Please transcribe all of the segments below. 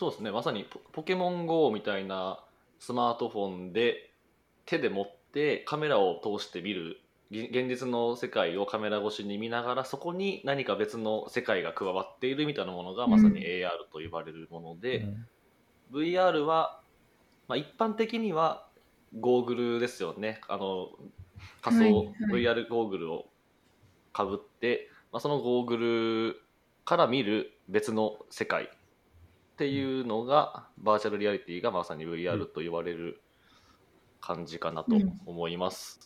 そうですね。まさにポポケモン GO みたいなスマートフォンで手で持ってカメラを通して見るぎ現実の世界をカメラ越しに見ながらそこに何か別の世界が加わっているみたいなものがまさに AR と呼ばれるもので、VR は、まあ、一般的にはゴーグルですよね。あの仮想、はいはい。VR ゴーグルをかぶって、まあ、そのゴーグルから見る別の世界っていうのが、バーチャルリアリティがまさに VR と言われる感じかなと思います。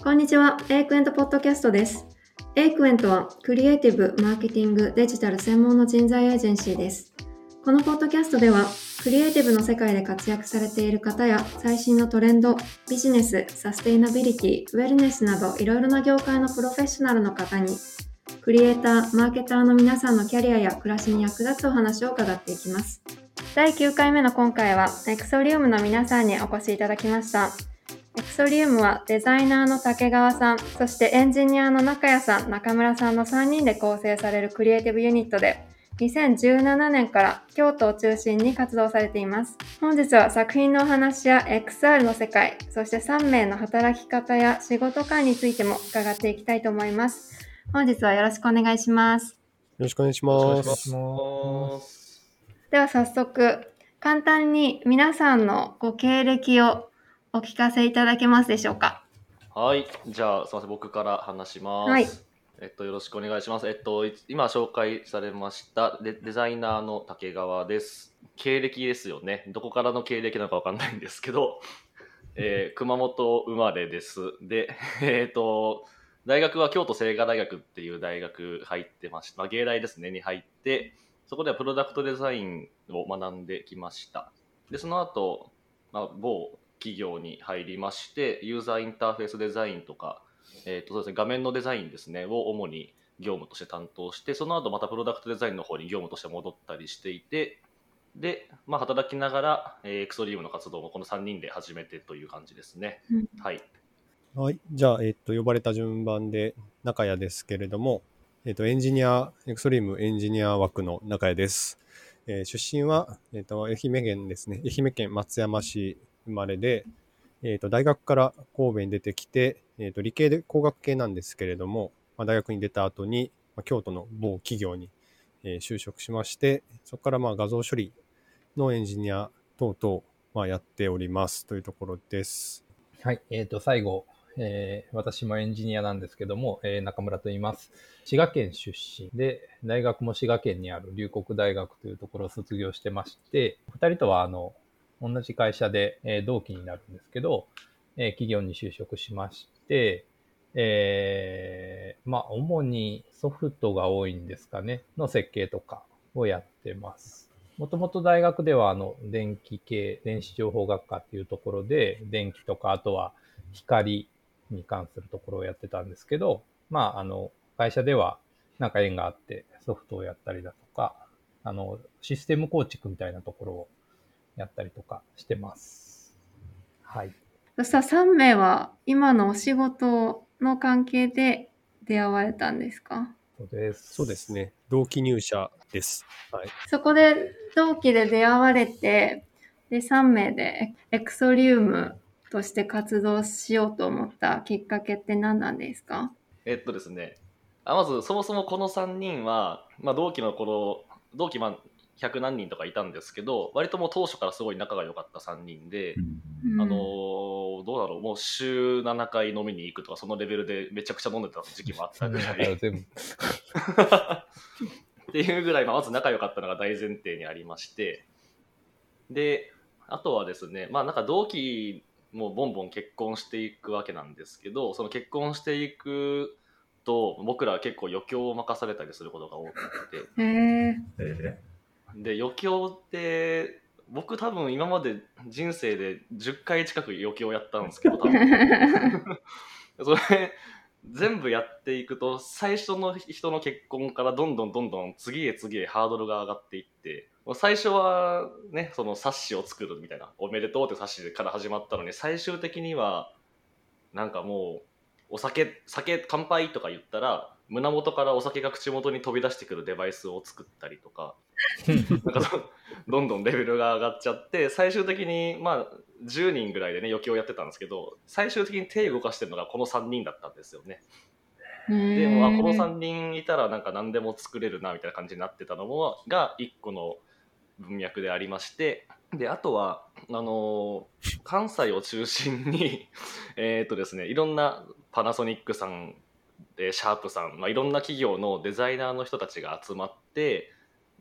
こんにちは、エイクエントポッドキャストです。エイクエントはクリエイティブ、マーケティング、デジタル専門の人材エージェンシーです。このポッドキャストでは、クリエイティブの世界で活躍されている方や最新のトレンド、ビジネス、サステイナビリティ、ウェルネスなどいろいろな業界のプロフェッショナルの方に、クリエイター、マーケターの皆さんのキャリアや暮らしに役立つお話を伺っていきます。第9回目の今回は、エクソリウムの皆さんにお越しいただきました。エクソリウムはデザイナーの竹川さん、そしてエンジニアの中谷さん、中村さんの3人で構成されるクリエイティブユニットで、2017年から京都を中心に活動されています。本日は作品のお話や XR の世界、そして3名の働き方や仕事観についても伺っていきたいと思います。本日はよろしくお願いします。よろしくお願いしお願います。します。では早速、簡単に皆さんのご経歴をお聞かせいただけますでしょうか。はい、じゃあ、すみません、僕から話します。はいえっと、よろしくお願いします。えっと、い今紹介されましたデデザイナーの竹川です。経歴ですよね。どこからの経歴なのかわかんないんですけど、えー熊本生まれです。で、えっと、大学は京都精華大学っていう大学入ってました。まあ、芸大ですね、に入って、そこではプロダクトデザインを学んできました。で、その後、まあ、某企業に入りまして、ユーザーインターフェースデザインとか、えーとそうですね、画面のデザインですね、を主に業務として担当して、その後またプロダクトデザインの方に業務として戻ったりしていて、で、まあ、働きながら、えーエクソリウムの活動もこの3人で始めてという感じですね。うんはい。はい。じゃあ、えっと、呼ばれた順番で中谷ですけれども、えっと、エンジニア、エクストリームエンジニア枠の中谷です。えー出身は、えっと、愛媛県ですね。愛媛県松山市生まれで、えっと、大学から神戸に出てきて、えっと、理系で工学系なんですけれども、まあ、大学に出た後に、まあ、京都の某企業に、えー就職しまして、そこからまあ画像処理のエンジニア等々、まあ、やっておりますというところです。はい。えっ、と、最後、えー私もエンジニアなんですけども、えー中村と言います。滋賀県出身で、大学も滋賀県にある龍谷大学というところを卒業してまして、二人とは、あの、同じ会社で、えー同期になるんですけど、えー企業に就職しまして、えーまあ、主にソフトが多いんですかね、の設計とかをやってます。もともと大学では、あの、電気系、電子情報学科っていうところで、電気とか、あとは光に関するところをやってたんですけど、まあ、あの、会社ではなんか縁があってソフトをやったりだとか、あの、システム構築みたいなところをやったりとかしてます。はい。そしたら3名は今のお仕事の関係で出会われたんですか？そうです。そうです。ね。同期入社です。はい。そこで同期で出会われて、で、3名でエクソリウムとして活動しようと思ったきっかけって何なんですか？えっとですね、あまずそもそもこの3人は、まあ、同期の頃、同期まあ100何人とかいたんですけど、割ともう当初からすごい仲が良かった3人で、あのーどうだろう、もう週7回飲みに行くとか、そのレベルでめちゃくちゃ飲んでた時期もあったぐらい。っていうぐらい、まあ、まず仲良かったのが大前提にありまして、で、あとはですね、まあなんか同期もボンボン結婚していくわけなんですけど、その結婚していくと、僕らは結構余興を任されたりすることが多くて。で余興って僕多分今まで人生で10回近く余興やったんですけど多分 それ全部やっていくと最初の人の結婚からどんどんどんどん次へ次へハードルが上がっていって最初はねその冊子を作るみたいなおめでとうって冊子から始まったのに最終的にはなんかもうお酒酒乾杯とか言ったら胸元からお酒が口元に飛び出してくるデバイスを作ったりとか なんかどどんどんレベルが上がっちゃって最終的にまあ10人ぐらいでね余興をやってたんですけど最終的に手動かしてるのがこの3人だったんですよね。でもあこの3人いたらなんか何でも作れるなみたいな感じになってたのもが1個の文脈でありましてであとはあの関西を中心に えっとですねいろんなパナソニックさんでシャープさん、まあ、いろんな企業のデザイナーの人たちが集まって、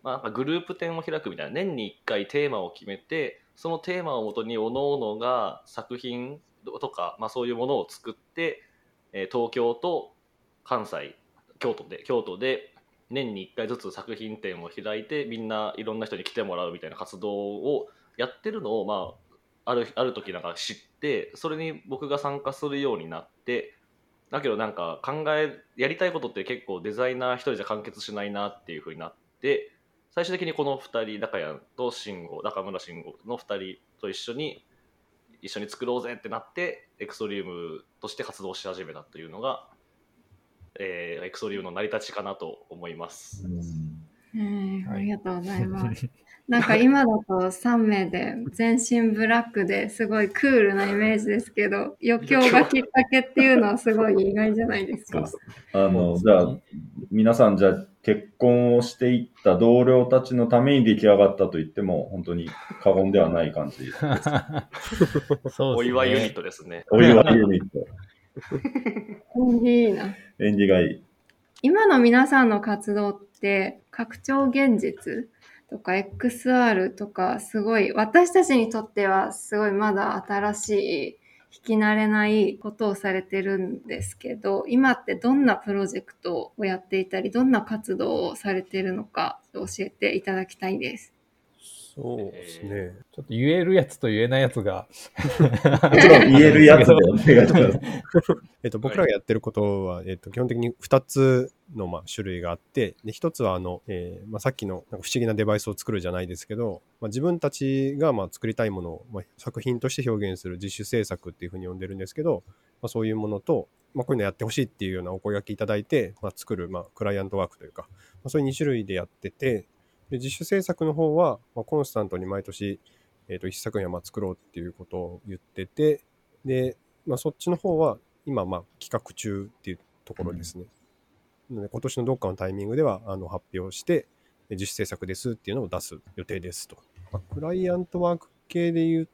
まあ、グループ展を開くみたいな年に1回テーマを決めてそのテーマをもとに各々が作品とか、まあ、そういうものを作って、え東京と関西京都で京都で年に1回ずつ作品展を開いてみんないろんな人に来てもらうみたいな活動をやってるのを、まあ、あるある時なんか知ってそれに僕が参加するようになってだけどなんか考えやりたいことって結構デザイナー一人じゃ完結しないなっていうふうになって最終的にこの2人中谷と慎吾中村慎吾の2人と一緒に一緒に作ろうぜってなってエクソリウムとして活動し始めたというのが、えーエクソリウムの成り立ちかなと思います。えーありがとうございます。なんか今だと3名で全身ブラックですごいクールなイメージですけど、余興がきっかけっていうのはすごい意外じゃないですか。あの、じゃあ、皆さん、じゃあ、結婚をしていった同僚たちのために出来上がったと言っても、本当に過言ではない感じです。そうお祝いユニット。トですね。お祝いユニット。いいな。縁起がいい。今の皆さんの活動って拡張現実とか XR とかすごい私たちにとってはすごいまだ新しい聞き慣れないことをされてるんですけど今ってどんなプロジェクトをやっていたりどんな活動をされてるのか教えていただきたいです。そうですね。ちょっと言えるやつと言えないやつが。もちろん言えるやつでお願いします。えっと、僕らがやってることは、えっと、基本的に2つの、まあ、種類があって、で1つはあの、えーまあ、さっきのなんか不思議なデバイスを作るじゃないですけど、まあ、自分たちがまあ作りたいものを、まあ、作品として表現する自主制作っていうふうに呼んでるんですけど、まあ、そういうものと、まあ、こういうのやってほしいっていうようなお声がけいただいて、まあ、作る、まあ、クライアントワークというか、まあ、そういう2種類でやってて、で自主制作の方は、まあ、コンスタントに毎年、えっと1作品はまあ作ろうっていうことを言ってて、で、まあ、そっちの方は今、まあ、企画中っていうところですね。なので今年のどっかのタイミングではあの発表して、え自主制作ですっていうのを出す予定ですと。まあクライアントワーク系で言っ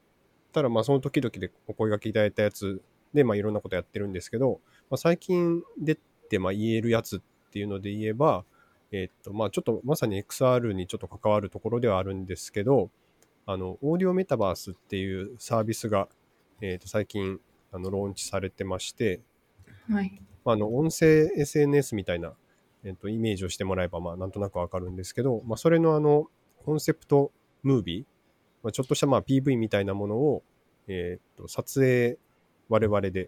たら、まあ、その時々でお声がけいただいたやつで、まあ、いろんなことやってるんですけど、まあ、最近出て、まあ、言えるやつっていうので言えば、えーっと、まあ、ちょっとまさに XR にちょっと関わるところではあるんですけど、あの、オーディオメタバースっていうサービスが、えーっと、最近、あの、ローンチされてまして、はい。まあ、あの音声 SNS みたいな、えっと、イメージをしてもらえば、まあ、なんとなくわかるんですけど、まあ、それのあのコンセプトムービー、まあ、ちょっとしたまあ PV みたいなものを、えっと撮影我々で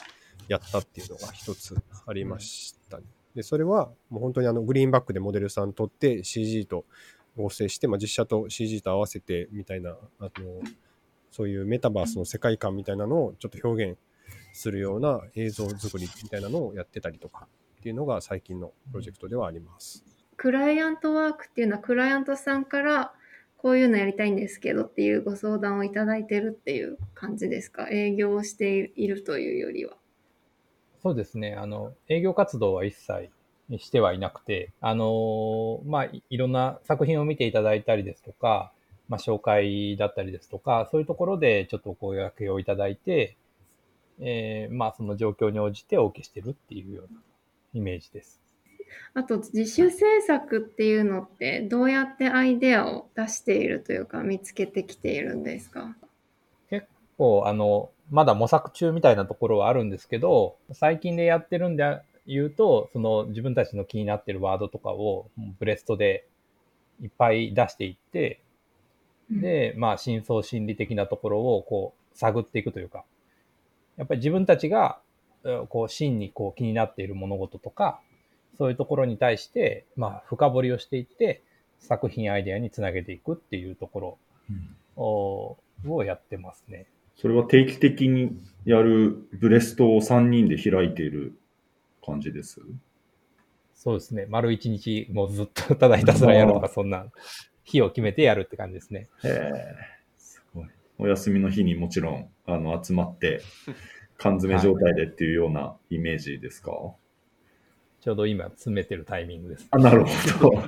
やったっていうのが一つありましたね。でそれはもう本当にあのグリーンバックでモデルさん撮って CG と合成して、まあ、実写と CG と合わせてみたいなあのそういうメタバースの世界観みたいなのをちょっと表現するような映像作りみたいなのをやってたりとかっていうのが最近のプロジェクトではあります。クライアントワークっていうのはクライアントさんからこういうのやりたいんですけどっていうご相談をいただいてるっていう感じですか？営業をしているというよりは。そうですね。あの、営業活動は一切してはいなくて、あの、まあ、いいろんな作品を見ていただいたりですとか、まあ、紹介だったりですとか、そういうところでちょっとお声掛けをいただいて、えーまあ、その状況に応じてお受けしてるっていうようなイメージです。あと自主制作っていうのってどうやってアイデアを出しているというか見つけてきているんですか？こう、あの、まだ模索中みたいなところはあるんですけど、最近でやってるんで言うと、その自分たちの気になってるワードとかをブレストでいっぱい出していって、で、まあ、深層心理的なところをこう探っていくというか、やっぱり自分たちが、うんこう、真にこう気になっている物事とか、そういうところに対して、まあ、深掘りをしていって、作品アイデアにつなげていくっていうところををやってますね。それは定期的にやるブレストを3人で開いている感じです？そうですね。丸一日、もうずっとただひたすらやるとか、そんな日を決めてやるって感じですね。へえ、すごい。お休みの日にもちろん、あの、集まって、缶詰状態でっていうようなイメージですか、ちょうど今詰めてるタイミングです。あ、なるほど。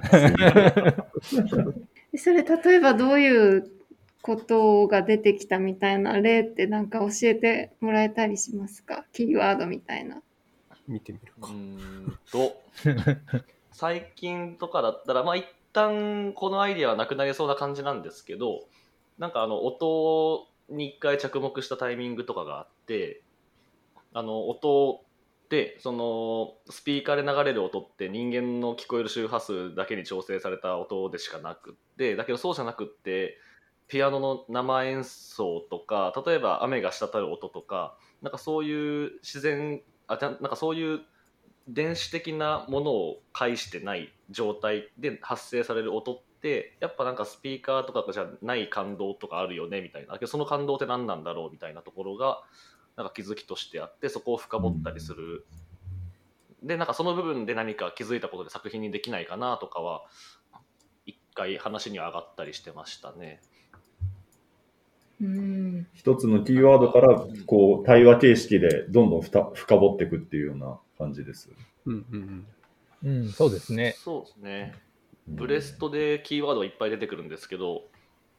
で それ例えばどういうことが出てきたみたいな例ってなんか教えてもらえたりしますか？キーワードみたいな。見てみるか。うーんと、最近とかだったら、まあ一旦このアイディアはなくなりそうな感じなんですけど、なんかあの音に一回着目したタイミングとかがあって、あの音って、そのスピーカーで流れる音って人間の聞こえる周波数だけに調整された音でしかなくって、だけどそうじゃなくって、ピアノの生演奏とか、例えば雨が滴る音とか、なんかそういう自然、あじゃなんかそういう電子的なものを介してない状態で発生される音ってやっぱなんかスピーカーとかじゃない感動とかあるよねみたいなその感動って何なんだろうみたいなところがなんか気づきとしてあってそこを深掘ったりする、でなんかその部分で何か気づいたことで作品にできないかなとかは一回話には上がったりしてましたね。うん。一つのキーワードから、こう、対話形式でどんどんふた深掘っていくっていうような感じです。うんうんうん、そうですね。そうですね。ブレストでキーワードがいっぱい出てくるんですけど、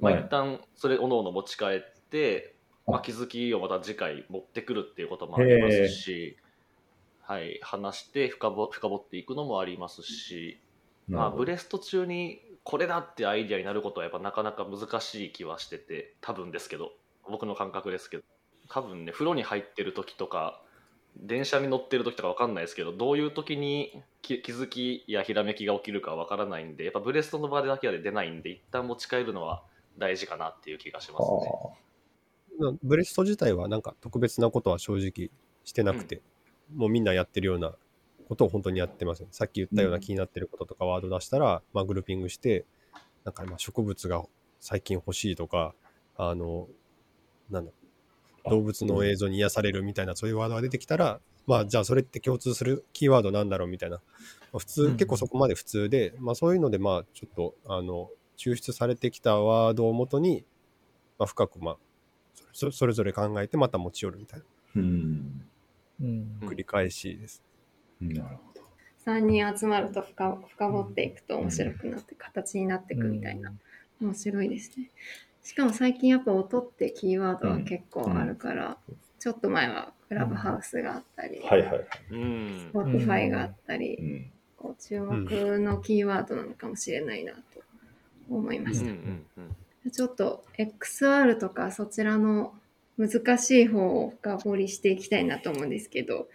まあ、はい。一旦それおのおの持ち帰って、まあ、気づきをまた次回持ってくるっていうこともありますし、はい、話して深ぼ深掘っていくのもありますし、まあ、ブレスト中にこれだってアイディアになることはやっぱなかなか難しい気はしてて多分ですけど僕の感覚ですけど多分ね風呂に入ってる時とか電車に乗ってる時とか分かんないですけどどういう時に気気づきやひらめきが起きるか分からないんでやっぱブレストの場でだけは出ないんで一旦持ち帰るのは大事かなっていう気がしますね。うん。ブレスト自体はなんか特別なことは正直してなくて、もうみんなやってるようなことを本当にやってますね。さっき言ったような気になってることとかワード出したら、まあグルーピングして、なんかまあ植物が最近欲しいとか、あの、なんだ、動物の映像に癒されるみたいなそういうワードが出てきたら、まあじゃあそれって共通するキーワードなんだろうみたいな。まあ普通、うん結構そこまで普通で、まあそういうのでまあちょっと、あの、抽出されてきたワードをもとに、まあ深くまあ、そそれぞれ考えてまた持ち寄るみたいなうん繰り返しです。なるほど。3人集まると深深掘っていくと面白くなって形になっていくみたいな。面白いですね。しかも最近やっぱ音ってキーワードは結構あるから、ちょっと前はクラブハウスがあったり、はいはいはい。うんスポティファイがあったり、うん。こう注目のキーワードなのかもしれないなと思いました。うんうんうんちょっと XR とかそちらの難しい方を深掘りしていきたいなと思うんですけど、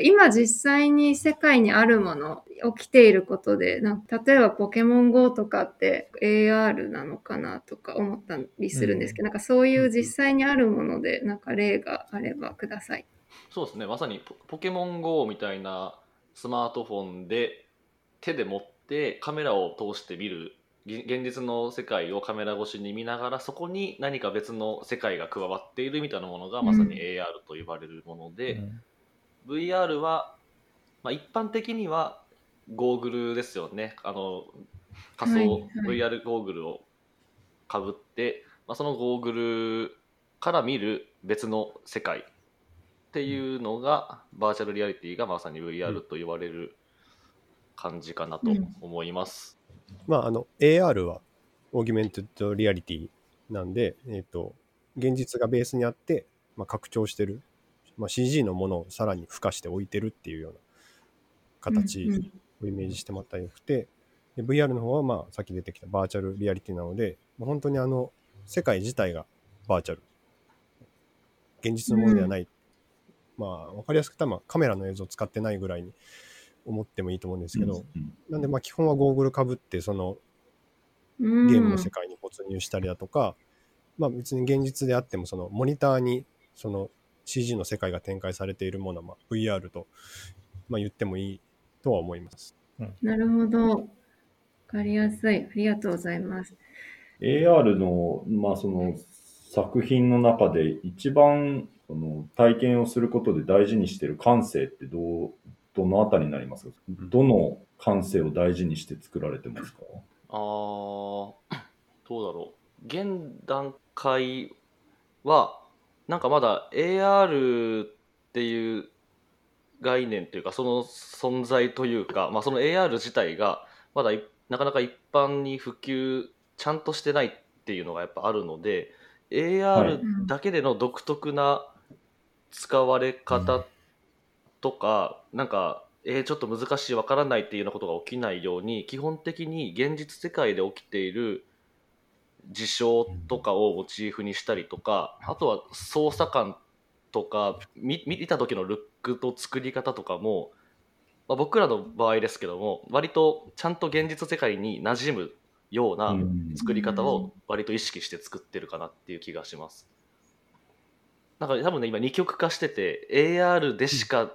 今実際に世界にあるもの、起きていることで、なんか例えばポケモン GO とかって AR なのかなとか思ったりするんですけど、なんかそういう実際にあるもので、なんか例があればください。そうですね。まさにポポケモン GO みたいなスマートフォンで手で持ってカメラを通して見るぎ現実の世界をカメラ越しに見ながらそこに何か別の世界が加わっているみたいなものがまさに AR と呼ばれるもので、VR は、まあ、一般的にはゴーグルですよね。あの仮想、はいはい。VR ゴーグルをかぶって、まあ、そのゴーグルから見る別の世界っていうのが、バーチャルリアリティがまさに VR と言われる感じかなと思います。まあ、あの、AR は、 Augmented Reality なんで、えっ、と、現実がベースにあって、まあ、拡張してる、まあ、CG のものをさらに付加して置いてるっていうような形をイメージしてもらったらよくて、で VR の方は、まあ、さっき出てきたバーチャルリアリティなので、まあ本当にあの、世界自体がバーチャル。現実のものではない。まあ、わかりやすく言ったら、まあ、カメラの映像を使ってないぐらいに思ってもいいと思うんですけど、うんなんで、まあ、基本はゴーグルかぶって、その、ゲゲームの世界に没入したりだとか、まあ別に現実であっても、そのモニターにその CG の世界が展開されているものは、まあ、VR と、まあ、言ってもいいとは思います。なるほど。わかりやすい。ありがとうございます。AR の、まあ、その作品の中で一番その体験をすることで大事にしてる感性ってどうどのあたりになりますか？どの感性を大事にして作られてますか？あーどうだろう現段階はなんかまだ AR っていう概念というかその存在というか、まあ、その AR 自体がまだいなかなか一般に普及ちゃんとしてないっていうのがやっぱあるのではい。AR だけでの独特な使われ方とか、なんか、えーちょっと難しいわからないっていうようなことが起きないように基本的に現実世界で起きている事象とかをモチーフにしたりとかあとは操作感とか見見た時のルックと作り方とかも、まあ、僕らの場合ですけども割とちゃんと現実世界に馴染むようなうん。作り方を割と意識して作ってるかなっていう気がします。なんか多分ね今二極化してて AR でしか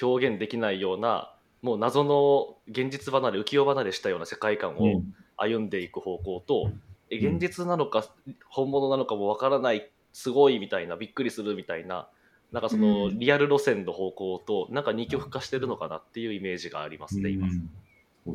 表現できないようなもう謎の現実離れ浮世離れしたような世界観を歩んでいく方向と、え現実なのか本物なのかもわからないすごいみたいなびっくりするみたいななんかそのうんリアル路線の方向となんか二極化してるのかなっていうイメージがありますね今。うん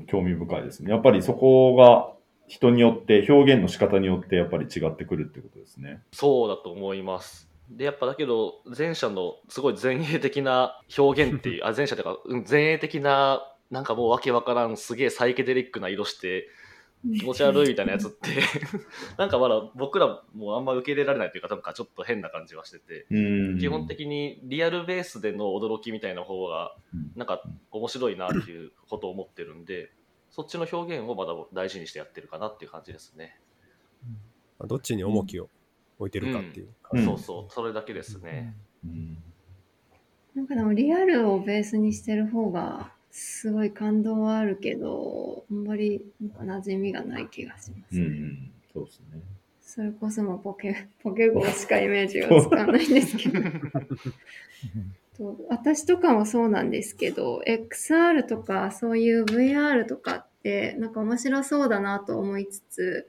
興味深いですね。やっぱりそこが人によって、表現の仕方によってやっぱり違ってくるってことですね。そうだと思います。でやっぱだけど前者のすごい前衛的な表現っていうあ前者というかうん前衛的ななんかもうわけわからんすげえサイケデリックな色して気持ち悪いみたいなやつって。なんかまだ僕らもあんま受け入れられないというかなんかちょっと変な感じはしてて。うん。基本的にリアルベースでの驚きみたいな方がうん。なんか面白いなっていうことを思ってるんでそっちの表現をまだ大事にしてやってるかなっていう感じですね。まあどっちに重きを置いてるかっていう。うん。そうそう。それだけですね。うん。なんかでもリアルをベースにしてる方がすごい感動はあるけど、あんまりなんか馴染みがない気がします。うんうん、そうですね。それこそもうポケ、ポケゴーしかイメージがつかないんですけど。と私とかもそうなんですけど、XR とかそういう VR とかってなんか面白そうだなと思いつつ、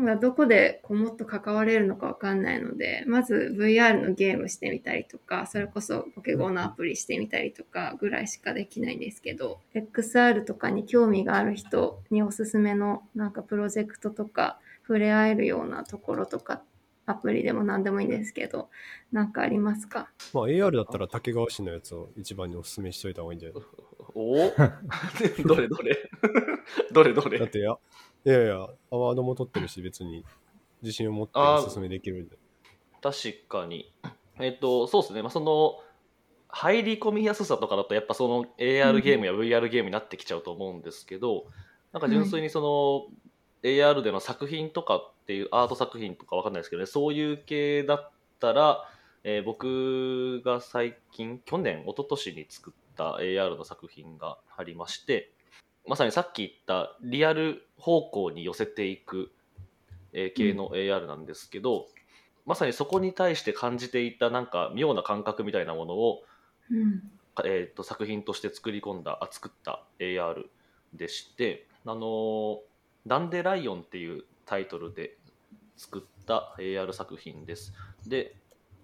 まあどこでこうもっと関われるのかわかんないので、まず VR のゲームしてみたりとか、それこそポケゴーのアプリしてみたりとかぐらいしかできないんですけど、XR とかに興味がある人におすすめのなんかプロジェクトとか触れ合えるようなところとか、アプリでも何でもいいんですけど、なんかありますか？まあ AR だったら竹川氏のやつを一番にお勧めしといた方がいいんじゃないですか。お？どれどれ？どれどれ？だってや、いやいや、アワードも取ってるし、別に。自信を持ってお勧めできるんで。確かに。えっ、と、そうですね。まあ、その、入り込みやすさとかだと、やっぱその AR ゲームや VR ゲームになってきちゃうと思うんですけど、なんか純粋にその、AR での作品とかっていう、アート作品とかわかんないですけどね、そういう系だったら、えー僕が最近、去年、一昨年に作った AR の作品がありまして、まさにさっき言ったリアル方向に寄せていく、えー系の AR なんですけど、まさにそこに対して感じていたなんか妙な感覚みたいなものを、うん。えー、と作品として作り込んだあ作った AR でして「あのーダンデライオン」っていうタイトルで作った AR 作品です。で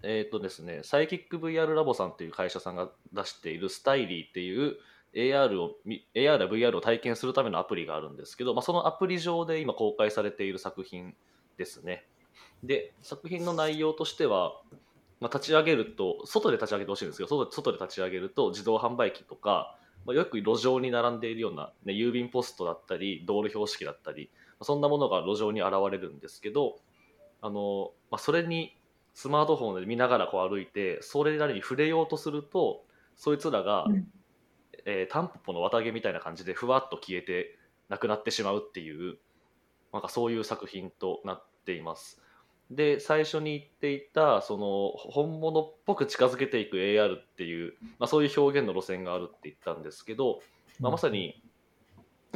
えっ、とですねサイキック VR ラボさんっていう会社さんが出しているスタイリーっていう AR を AR や VR を体験するためのアプリがあるんですけど、まあ、そのアプリ上で今公開されている作品ですね。で作品の内容としては、まあ、立ち上げると外で立ち上げてほしいんですけど外外で立ち上げると自動販売機とか、まあ、よく路上に並んでいるような、ね、郵便ポストだったり道路標識だったりそんなものが路上に現れるんですけどあの、まあ、それにスマートフォンで見ながらこう歩いてそれなりに触れようとするとそいつらが、うんえータンポポの綿毛みたいな感じでふわっと消えてなくなってしまうっていうなんかそういう作品となっています。で最初に言っていたその本物っぽく近づけていく AR っていう、まあ、そういう表現の路線があるって言ったんですけど、まあ、まさに、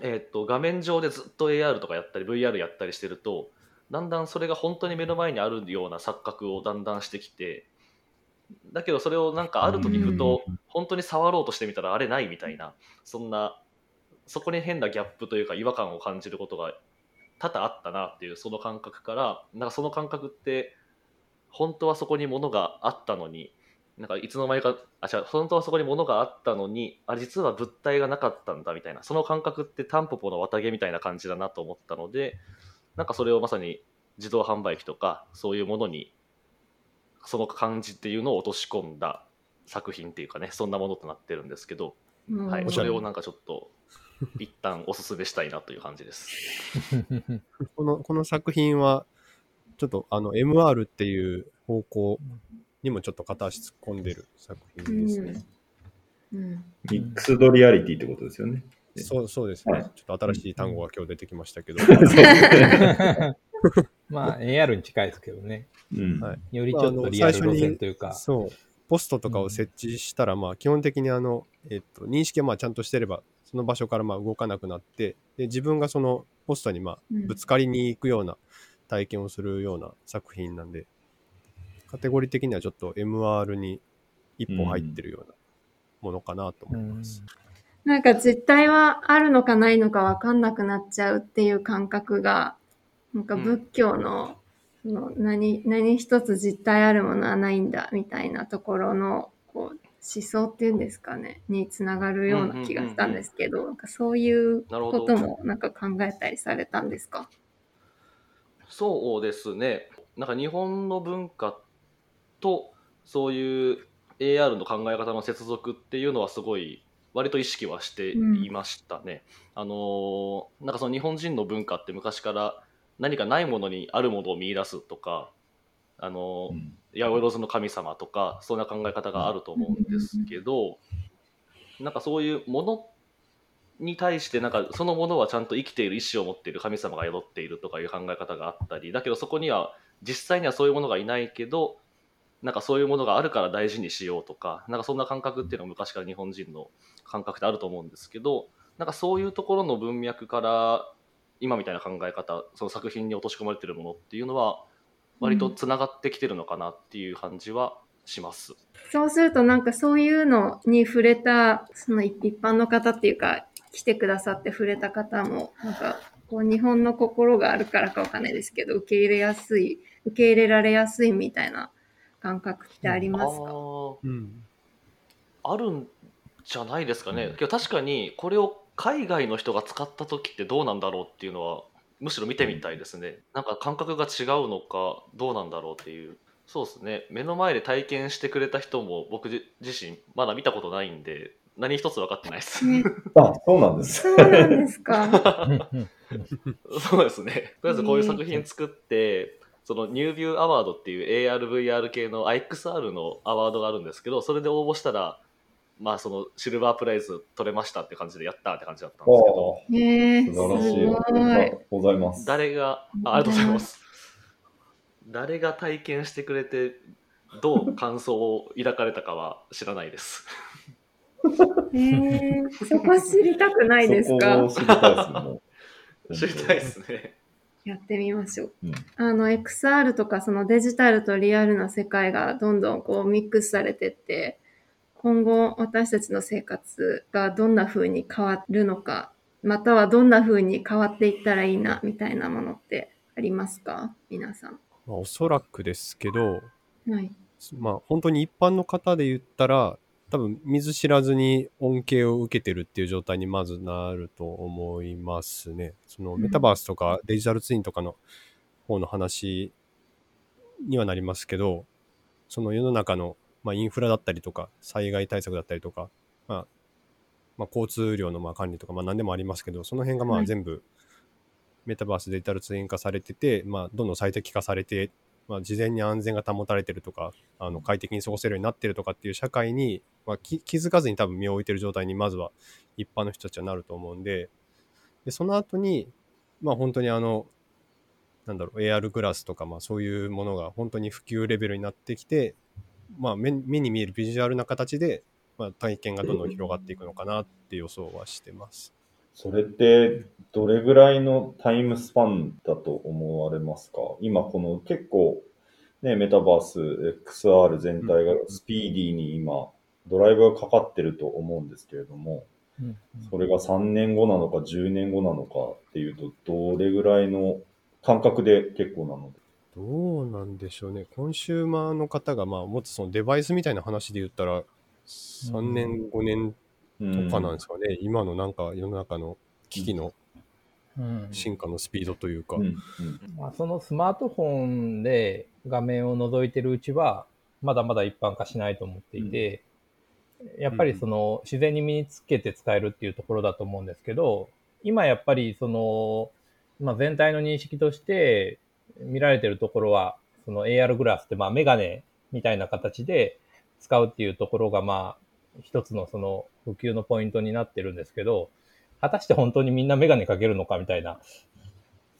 えー、と画面上でずっと AR とかやったり VR やったりしてるとだんだんそれが本当に目の前にあるような錯覚をだんだんしてきてだけどそれをなんかある時ふと本当に触ろうとしてみたらあれないみたいなそんなそこに変なギャップというか違和感を感じることが多々あったなっていうその感覚からなんかその感覚って本当はそこに物があったのになんかいつの間にか、あ、違う、本当はそこに物があったのに、あ、実は物体がなかったんだみたいな、その感覚ってタンポポの綿毛みたいな感じだなと思ったので、なんかそれをまさに自動販売機とか、そういうものに、その感じっていうのを落とし込んだ作品っていうかね、そんなものとなってるんですけど、はい、うんそれをなんかちょっと、一旦おすすめしたいなという感じです。このこの作品は、ちょっとあの MR っていう方向にもちょっと片足突っ込んでる作品ですね。うんミックスドリアリティってことですよね。そうそうですね、はいちょっと新しい単語が今日出てきましたけど、まあ、AR に近いですけどね。うん。はいよりちょっとリアル路線というか。そう、ポストとかを設置したら、まあ基本的にあの、えっと、認識がまあちゃんとしてれば、その場所からまあ動かなくなって、で自分がそのポストにまあうんぶつかりに行くような体験をするような作品なんで、カテゴリー的にはちょっと MR に一歩入ってるようなものかなと思います。なんか実態はあるのかないのかわかんなくなっちゃうっていう感覚が、なんか仏教の、その何、何一つ実態あるものはないんだみたいなところの、こう、思想っていうんですかね、につながるような気がしたんですけど、なんかそういうこともなんか考えたりされたんですか？そうですね。なんか日本の文化とそういう AR の考え方の接続っていうのはすごい割と意識はしていましたね。あのーなんかその日本人の文化って昔から何かないものにあるものを見出すとか、あのーうん八百万の神様とかそんな考え方があると思うんですけど、なんかそういうものに対してなんかそのものはちゃんと生きている意志を持っている神様が宿っているとかいう考え方があったりだけどそこには実際にはそういうものがいないけどなんかそういうものがあるから大事にしようとかなんかそんな感覚っていうのは昔から日本人の感覚ってあると思うんですけどなんかそういうところの文脈から今みたいな考え方その作品に落とし込まれてるものっていうのは割とつながってきてるのかなっていう感じはします。そうするとなんかそういうのに触れた、その一般の方っていうか、来てくださって触れた方も、なんかこう日本の心があるからかわかんないですけど、受け入れやすい、受け入れられやすいみたいな感覚ってありますか、うん。あるんじゃないですかね。けど確かにこれを海外の人が使った時ってどうなんだろうっていうのはむしろ見てみたいですね。なんか感覚が違うのかどうなんだろうっていう。そうですね。目の前で体験してくれた人も僕自身まだ見たことないんで何一つ分かってないです。ね、あ、そうなんです。そうなんですか。うんうん そうですね。とりあえずこういう作品作って、そのニュービューアワードっていう ARVR 系の IXR のアワードがあるんですけど、それで応募したら、まあそのシルバープライズ取れましたって感じでやったって感じだったんですけど、えあ、素晴らしい。ありすごがい。とうございます。誰が、あありがとうございます。誰が体験してくれて、どう感想を抱かれたかは知らないです。へえ、そこ知りたくないですか？を知りたいですもう知りたいですね。やってみましょう。うんあの、XR とかそのデジタルとリアルな世界がどんどんこうミックスされてって、今後私たちの生活がどんな風に変わるのか、またはどんな風に変わっていったらいいな、みたいなものってありますか？皆さん。まあ、おそらくですけど、はい。まあ本当に一般の方で言ったら、多分見ず知らずに恩恵を受けてるっていう状態にまずなると思いますね。そのうんメタバースとかデジタルツインとかの方の話にはなりますけど、その世の中の、まあ、インフラだったりとか、災害対策だったりとか、まあ、まあ、交通量のまあ管理とか、まあ何でもありますけど、その辺がまはいあ全部メタバースデジタルツイン化されてて、まあどんどん最適化されて、まあ事前に安全が保たれてるとか、あの快適に過ごせるようになってるとかっていう社会に、まあ、気気づかずに多分身を置いてる状態にまずは一般の人たちはなると思うんで、でその後に、まあ本当にあの、なんだろう、AR グラスとか、まあそういうものが本当に普及レベルになってきて、まあ目目に見えるビジュアルな形で、まあ、体験がどんどん広がっていくのかなって予想はしてます。それって、どれぐらいのタイムスパンだと思われますか？今、この結構、ね、メタバース、XR 全体がスピーディーに今、ドライブがかかってると思うんですけれども、うんそれが3年後なのか10年後なのかっていうと、どれぐらいの感覚で結構なので。どうなんでしょうね。コンシューマーの方が、まあ、もっとそのデバイスみたいな話で言ったら、3年、5年とかなんですかね。今のなんか世の中の機器のうん進化のスピードというか。うんうんまあ、そのスマートフォンで画面を覗いてるうちは、まだまだ一般化しないと思っていて、やっぱりその自然に身につけて使えるっていうところだと思うんですけど、今やっぱりその、まあ、全体の認識として見られてるところは、その AR グラスってまあメガネみたいな形で使うっていうところがまあ一つのその普及のポイントになってるんですけど、果たして本当にみんなメガネかけるのかみたいな、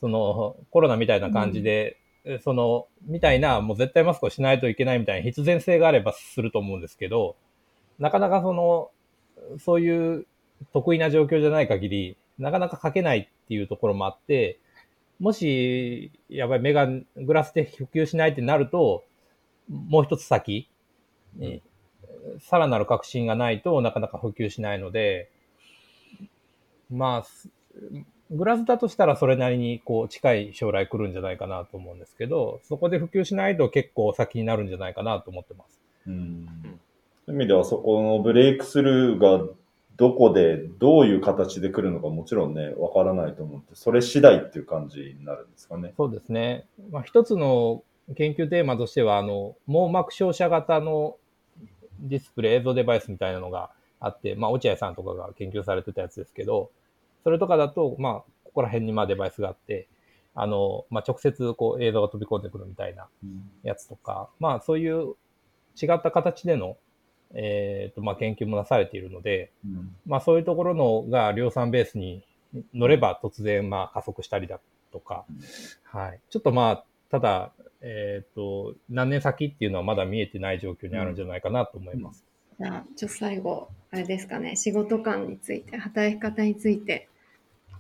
そのコロナみたいな感じで、えその、みたいな、もう絶対マスクをしないといけないみたいな必然性があればすると思うんですけど、なかなかその、そういう得意な状況じゃない限り、なかなかかけないっていうところもあって、もし、やばい、メガン、グラスで普及しないってなると、もう一つ先に、さらなる革新がないとなかなか普及しないので、まあ、すグラスだとしたらそれなりにこう近い将来来るんじゃないかなと思うんですけど、そこで普及しないと結構先になるんじゃないかなと思ってます。うんそういう意味ではそこのブレイクスルーがどこでどういう形で来るのかもちろんね、わからないと思って、それ次第っていう感じになるんですかね。そうですね。まあ、一つの研究テーマとしては、あの、網膜照射型のディスプレイ、映像デバイスみたいなのがあって、まあ、落合さんとかが研究されてたやつですけど、それとかだと、まあ、ここら辺にまあデバイスがあって、あの、まあ、直接こう映像が飛び込んでくるみたいなやつとか、まあ、そういう違った形での、えっ、と、まあ、研究もなされているので、うんまあそういうところのが量産ベースに乗れば突然まあ加速したりだとか、はい。ちょっとまあ、ただ、えっ、と、何年先っていうのはまだ見えてない状況にあるんじゃないかなと思います。じゃあ、ちょっと最後、あれですかね、仕事観について、働き方について、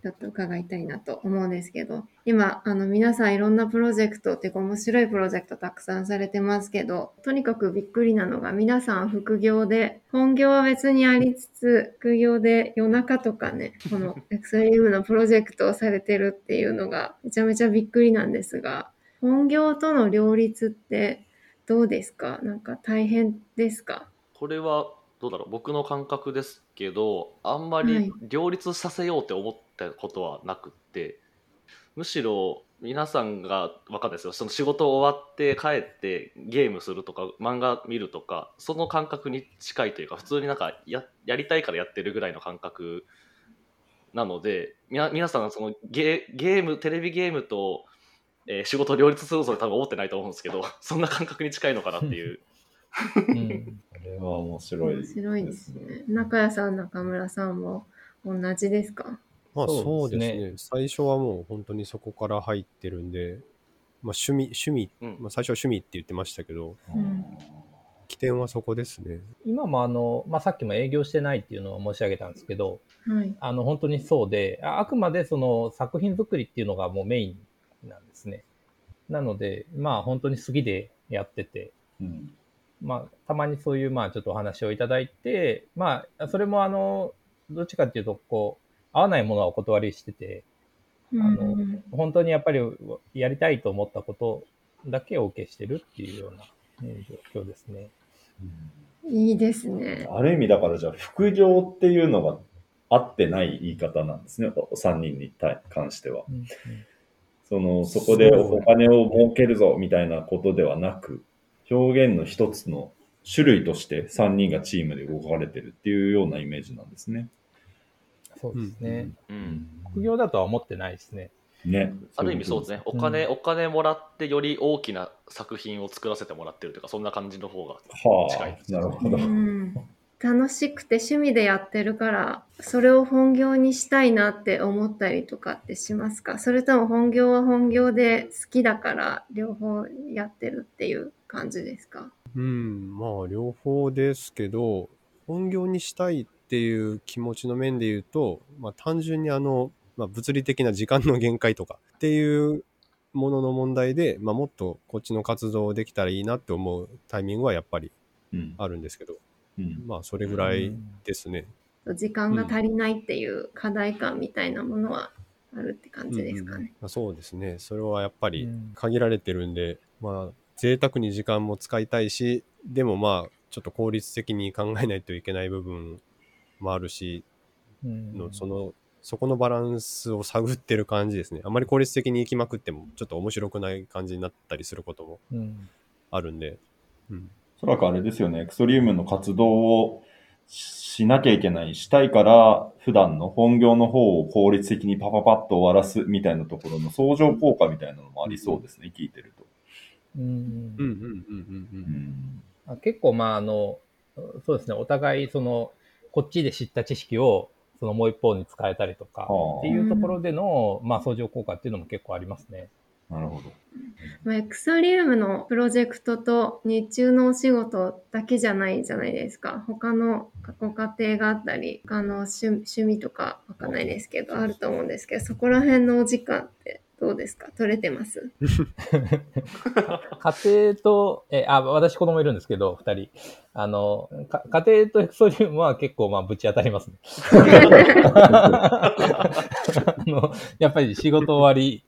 ちょっと伺いたいなと思うんですけど、今、あの、皆さんいろんなプロジェクトってか面白いプロジェクトたくさんされてますけど、とにかくびっくりなのが、皆さん副業で、本業は別にありつつ、副業で夜中とかね、このエクストリームのプロジェクトをされてるっていうのが、めちゃめちゃびっくりなんですが、本業との両立ってどうですか？なんか大変ですか？これはどうだろう。僕の感覚ですけどあんまはい。り両立させようって思ったことはなくって、むしろ皆さんが分かんないですよ。その仕事終わって帰ってゲームするとか漫画見るとかその感覚に近いというか普通になんかややりたいからやってるぐらいの感覚なのでみな皆さんがそのゲゲームテレビゲームと、えー仕事を両立するぞ多分思ってないと思うんですけど そんな感覚に近いのかなっていううんこれは面白い面白いですね。中谷さん、中村さんも同じですか？まあそそううですねですね。最初はもう本当にそこから入ってるんで、まあ趣味、趣味、うんまあ最初は趣味って言ってましたけど、うん起点はそこですね。今もあの、まあ、さっきも営業してないっていうのを申し上げたんですけど、はい。あの、本当にそうで、ああくまでその作品作りっていうのがもうメインなんですね。なので、まあ本当に好きでやってて、うんまあ、たまにそういう、まあ、ちょっとお話をいただいて、まあ、それも、あの、どっちかっていうと、こう、合わないものはお断りしてて、あの本当にやっぱりやりたいと思ったことだけをお受けしてるっていうような、ね状況ですね。いいですね。ある意味だからじゃあ副業っていうのが合ってない言い方なんですね。3人に対関しては。うんその、そこでお金を儲けるぞみたいなことではなく、表現の一つの種類として3人がチームで動かれてるっていうようなイメージなんですね。そうですね。うん副業だとは思ってないですね。ね。ある意味そうですね、お金、お金もらってより大きな作品を作らせてもらってるというか、そんな感じの方が近いはですあ、なるほど。うん楽しくて趣味でやってるから、それを本業にしたいなって思ったりとかってしますか？それとも本業は本業で好きだから両方やってるっていう感じですか？うん、まあ両方ですけど、本業にしたいっていう気持ちの面で言うと、まあ単純にあの、まあ物理的な時間の限界とかっていうものの問題で、まあもっとこっちの活動できたらいいなって思うタイミングはやっぱりうん。あるんですけど、うんまあそれぐらいですね。時間が足りないっていう課題感みたいなものはあるって感じですかね。まあ、そうですね。それはやっぱりうん限られてるんで、まあ、贅沢に時間も使いたいし、でもまあ、ちょっと効率的に考えないといけない部分もあるし、うんのその、そこのバランスを探ってる感じですね。あんまり効率的に行きまくっても、ちょっと面白くない感じになったりすることもうんあるんで、うん。おそらくあれですよね、エクストリウムの活動をしなきゃいけない、したいから、普段の本業の方を効率的にパパパッと終わらすみたいなところの相乗効果みたいなのもありそうですね、聞いてると。結構まああのそうですね。お互いそのこっちで知った知識をそのもう一方に使えたりとかはあっていうところでの、まあ、相乗効果っていうのも結構ありますね。なるほど。まあエクソリウムのプロジェクトと日中のお仕事だけじゃないじゃないですか。他のご家庭があったり、他の趣趣味とかわかんないですけど、あると思うんですけど、そこら辺のお時間ってどうですか？取れてます？家庭と、えあ、私子供いるんですけど、二人。あの、か家庭とエクソリウムは結構まあぶち当たりますね。あのやっぱり仕事終わり、い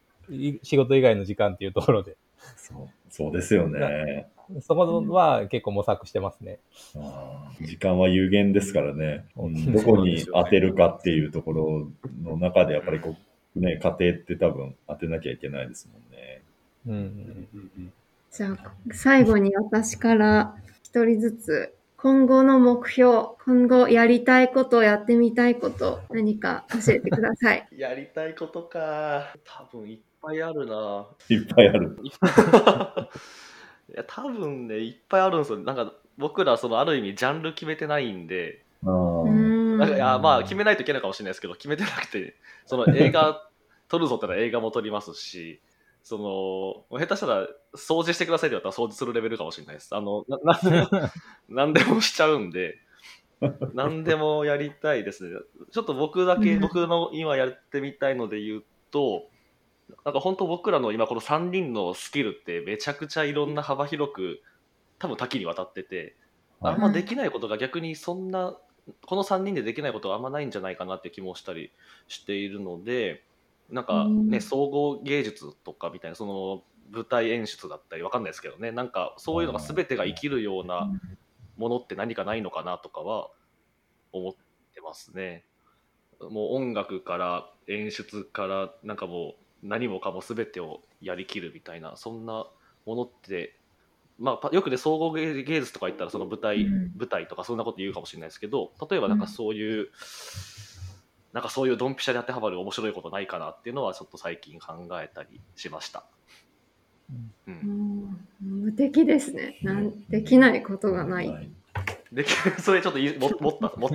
仕事以外の時間っていうところで、そうそうですよね。そこは結構模索してますね。あー時間は有限ですからね、うん どこに当てるかっていうところの中で、やっぱりこう、ね、家庭って多分当てなきゃいけないですもんね。うん。うんうんじゃあ、最後に私から一人ずつ、今後の目標、今後やりたいこと、やってみたいこと、何か教えてください。やりたいことか。多分いっぱいあるな。いっぱいある。いや多分ね、いっぱいあるんですよ。なんか僕ら、そのある意味、ジャンル決めてないんで、なんかいやまあ決めないといけないかもしれないですけど、決めてなくて、その 映画撮るぞってのは映画も撮りますし、その下手したら掃除してくださいって言われたら掃除するレベルかもしれないです。あのなな なんでもしちゃうんで、何でもやりたいですね。ちょっと僕だけ、うん僕の今やってみたいので言うと、なんか本当僕らの今この3人のスキルってめちゃくちゃいろんな幅広く多分多岐にわたってて、あんまできないことが逆にそんな、この3人でできないことがあんまないんじゃないかなって気もしたりしているので、なんかね、うん。総合芸術とかみたいな、その舞台演出だったりわかんないですけどね、なんかそういうのが全てが生きるようなものって何かないのかなとかは思ってますね。もう音楽から演出からなんかもう何もかも全てをやりきるみたいなそんなものってまあパよくね総合芸芸術とか言ったらその舞台、うん。舞台とかそんなこと言うかもしれないですけど例えばなんかそういう、なんかそういうドンピシャで当てはまる面白いことないかなっていうのはちょっと最近考えたりしました。うん。うん。無敵ですね。なん。できないことがない。はい。で それちょっとも持った持っ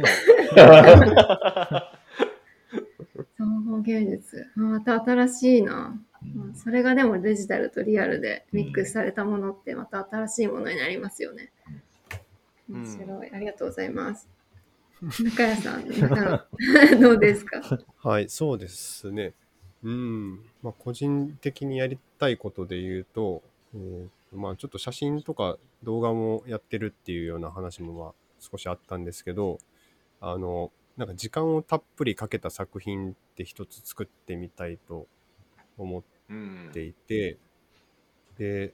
た 総合芸術。あまた新しいな。うんそれがでもデジタルとリアルでミックスされたものってまた新しいものになりますよね。うん面白い。ありがとうございます。中谷さん、どうですか？はい、そうですね。うん。まあ、個人的にやりたいことで言うと、えーまあ、ちょっと写真とか動画もやってるっていうような話もまあ少しあったんですけど、あの、なんか時間をたっぷりかけた作品って一つ作ってみたいと思っうんていて、で、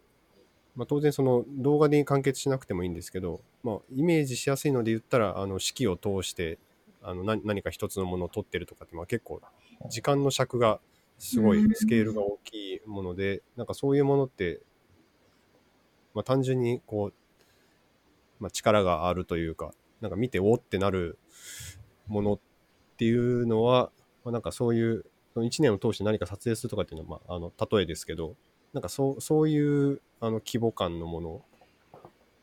まあ、当然その動画に完結しなくてもいいんですけど、まあ、イメージしやすいので言ったら、あの、式を通して、あの、何何か一つのものを撮ってるとかって、まあ結構、時間の尺がすごいスケールが大きいもので、なんかそういうものって、まあ単純にこう、まあ力があるというか、なんか見ておーってなるものっていうのは、まあ、なんかそういう、その1年を通して何か撮影するとかっていうのは、まあ、あの、例えですけど、なんかそう、そういう、あの、規模感のもの、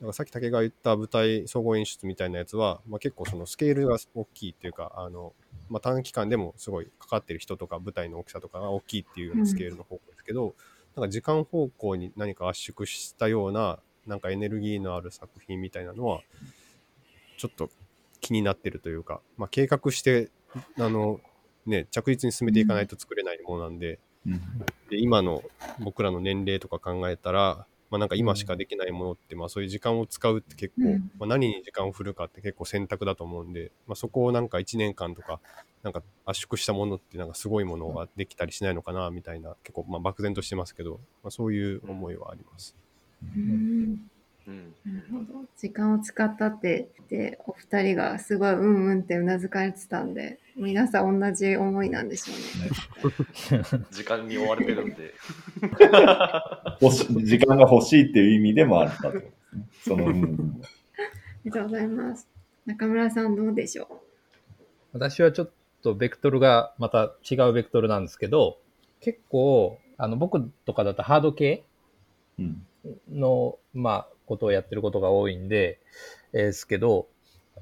なんかさっき竹が言った舞台総合演出みたいなやつは、まあ、結構そのスケールが大きいっていうか、あの、まあ、短期間でもすごいかかってる人とか舞台の大きさとかが大きいっていうようなスケールの方向ですけど、なんか時間方向に何か圧縮したような、なんかエネルギーのある作品みたいなのは、ちょっと気になってるというか、まあ、計画して、あの、ね、着実に進めていかないと作れないものなんで、うん。で今の僕らの年齢とか考えたら、まあ、なんか今しかできないものって、まあ、そういう時間を使うって結構、うん。まあ、何に時間を振るかって結構選択だと思うんで、まあ、そこをなんか1年間とかなんか圧縮したものってなんかすごいものができたりしないのかなみたいな結構まあ漠然としてますけど、まあ、そういう思いはあります。うんうん。なるほど。時間を使ったって、で、お二人がすごいうんうんってうなずかれてたんで、皆さん同じ思いなんでしょうね。時間に追われてるんで。欲し時間が欲しいっていう意味でもあったと。その、うんありがとうございます。中村さんどうでしょ私はちょっとベクトルがまた違うベクトルなんですけど、結構、あの、僕とかだとハード系うんの、まあ、ことをやってることが多いんで、えーですけど、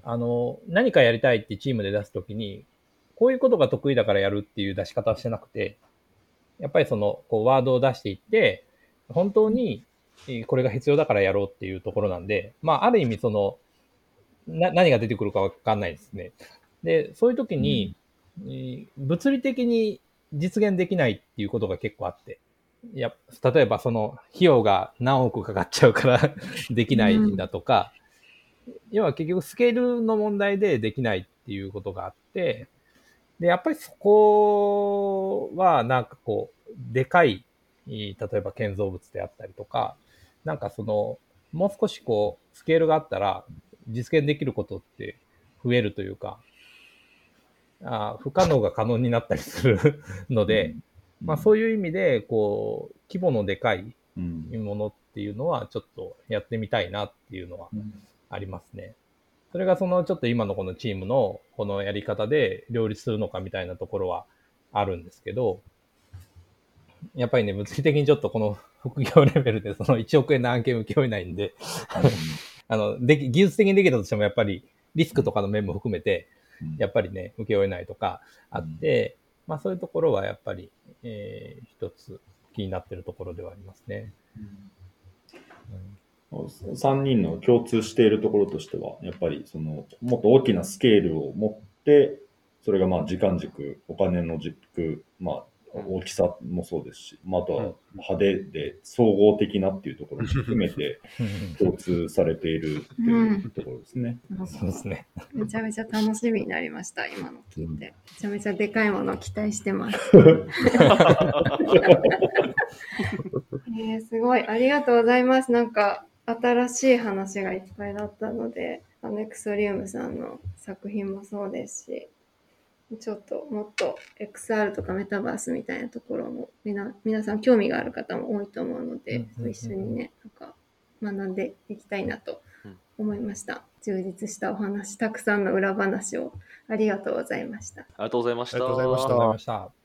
あの、何かやりたいってチームで出すときに、こういうことが得意だからやるっていう出し方はしてなくて、やっぱりその、こう、ワードを出していって、本当に、えーこれが必要だからやろうっていうところなんで、まあ、ある意味その、な、何が出てくるかわかんないですね。で、そういう時に、えー物理的に実現できないっていうことが結構あって、いや、例えばその費用が何億かかっちゃうから できないんだとか、要は結局スケールの問題でできないっていうことがあって、で、やっぱりそこはなんかこう、でかい、い例えば建造物であったりとか、なんかその、もう少しこう、スケールがあったら実現できることって増えるというか、あー不可能が可能になったりするので、まあそういう意味で、こう、規模のでかいうん。ものっていうのはちょっとやってみたいなっていうのはうん。ありますね。それがそのちょっと今のこのチームのこのやり方で両立するのかみたいなところはあるんですけど、やっぱりね、物理的にちょっとこの副業レベルでその1億円の案件受け負えないんで、あの、でき、技術的にできたとしてもやっぱりリスクとかの面も含めて、やっぱりね、受け負えないとかあって、まあそういうところはやっぱり、えー一つ気になってるところではありますね。うん3人の共通しているところとしては、やっぱりそのもっと大きなスケールを持って、それがまあ時間軸、お金の軸、まあ大きさもそうですし、まあ、あとは派手で総合的なっていうところも 含めて共通されているっていうところですね。そうですね。めちゃめちゃ楽しみになりました、今の聞いて。めちゃめちゃでかいものを期待してます。えー、すごい、ありがとうございます。なんか、新しい話がいっぱいだったので、アネクソリウムさんの作品もそうですし、ちょっともっと XR とかメタバースみたいなところもみな皆さん興味がある方も多いと思うので、うんうんうん一緒にね、なんか学んでいきたいなと思いました。充実したお話、たくさんの裏話を。ありがとうございました。ありがとうございましたありがとうございました。